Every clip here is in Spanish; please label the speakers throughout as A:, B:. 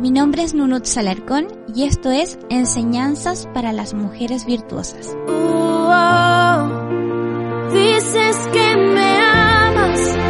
A: Mi nombre es Nunut Salarcón y esto es Enseñanzas para las Mujeres Virtuosas.
B: me amas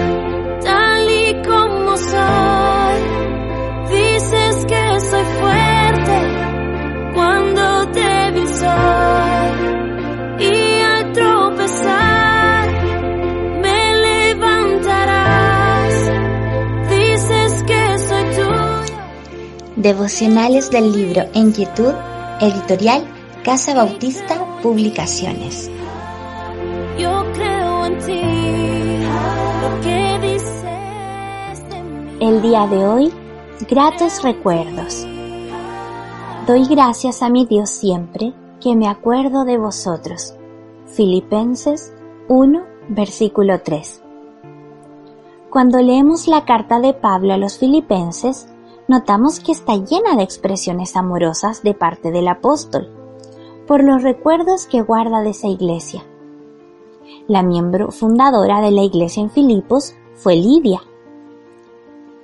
A: Devocionales del libro En Quietud, editorial Casa Bautista Publicaciones.
B: Yo creo en ti. Lo que dices de mí.
A: El día de hoy, gratos recuerdos. Doy gracias a mi Dios siempre que me acuerdo de vosotros. Filipenses 1, versículo 3. Cuando leemos la carta de Pablo a los filipenses, notamos que está llena de expresiones amorosas de parte del apóstol, por los recuerdos que guarda de esa iglesia. La miembro fundadora de la iglesia en Filipos fue Lidia.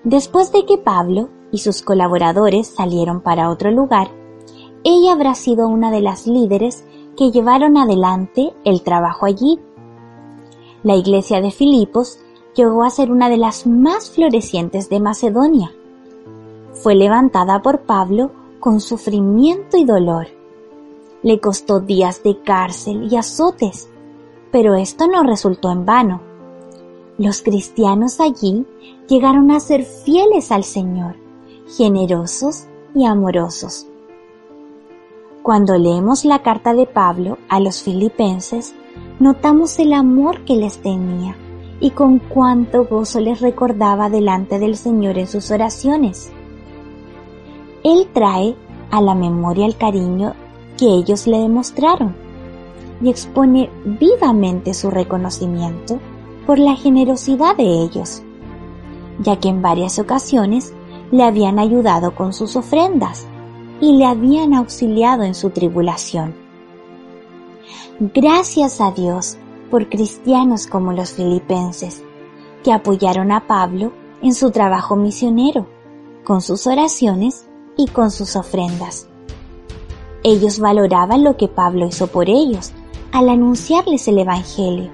A: Después de que Pablo y sus colaboradores salieron para otro lugar, ella habrá sido una de las líderes que llevaron adelante el trabajo allí. La iglesia de Filipos llegó a ser una de las más florecientes de Macedonia. Fue levantada por Pablo con sufrimiento y dolor. Le costó días de cárcel y azotes, pero esto no resultó en vano. Los cristianos allí llegaron a ser fieles al Señor, generosos y amorosos. Cuando leemos la carta de Pablo a los filipenses, notamos el amor que les tenía y con cuánto gozo les recordaba delante del Señor en sus oraciones. Él trae a la memoria el cariño que ellos le demostraron y expone vivamente su reconocimiento por la generosidad de ellos, ya que en varias ocasiones le habían ayudado con sus ofrendas y le habían auxiliado en su tribulación. Gracias a Dios por cristianos como los filipenses, que apoyaron a Pablo en su trabajo misionero, con sus oraciones y con sus ofrendas. Ellos valoraban lo que Pablo hizo por ellos al anunciarles el Evangelio,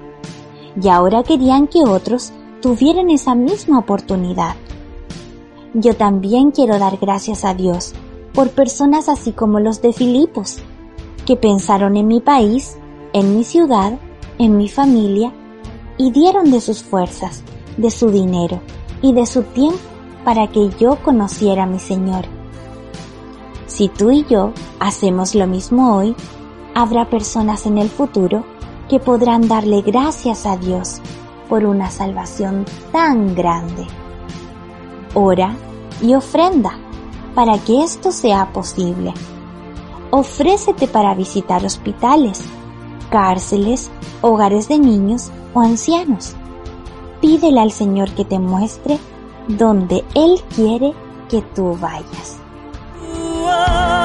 A: y ahora querían que otros tuvieran esa misma oportunidad. Yo también quiero dar gracias a Dios por personas así como los de Filipos, que pensaron en mi país, en mi ciudad, en mi familia, y dieron de sus fuerzas, de su dinero y de su tiempo para que yo conociera a mi Señor. Si tú y yo hacemos lo mismo hoy, habrá personas en el futuro que podrán darle gracias a Dios por una salvación tan grande. Ora y ofrenda para que esto sea posible. Ofrécete para visitar hospitales, cárceles, hogares de niños o ancianos. Pídele al Señor que te muestre donde Él quiere que tú vayas.
B: Dices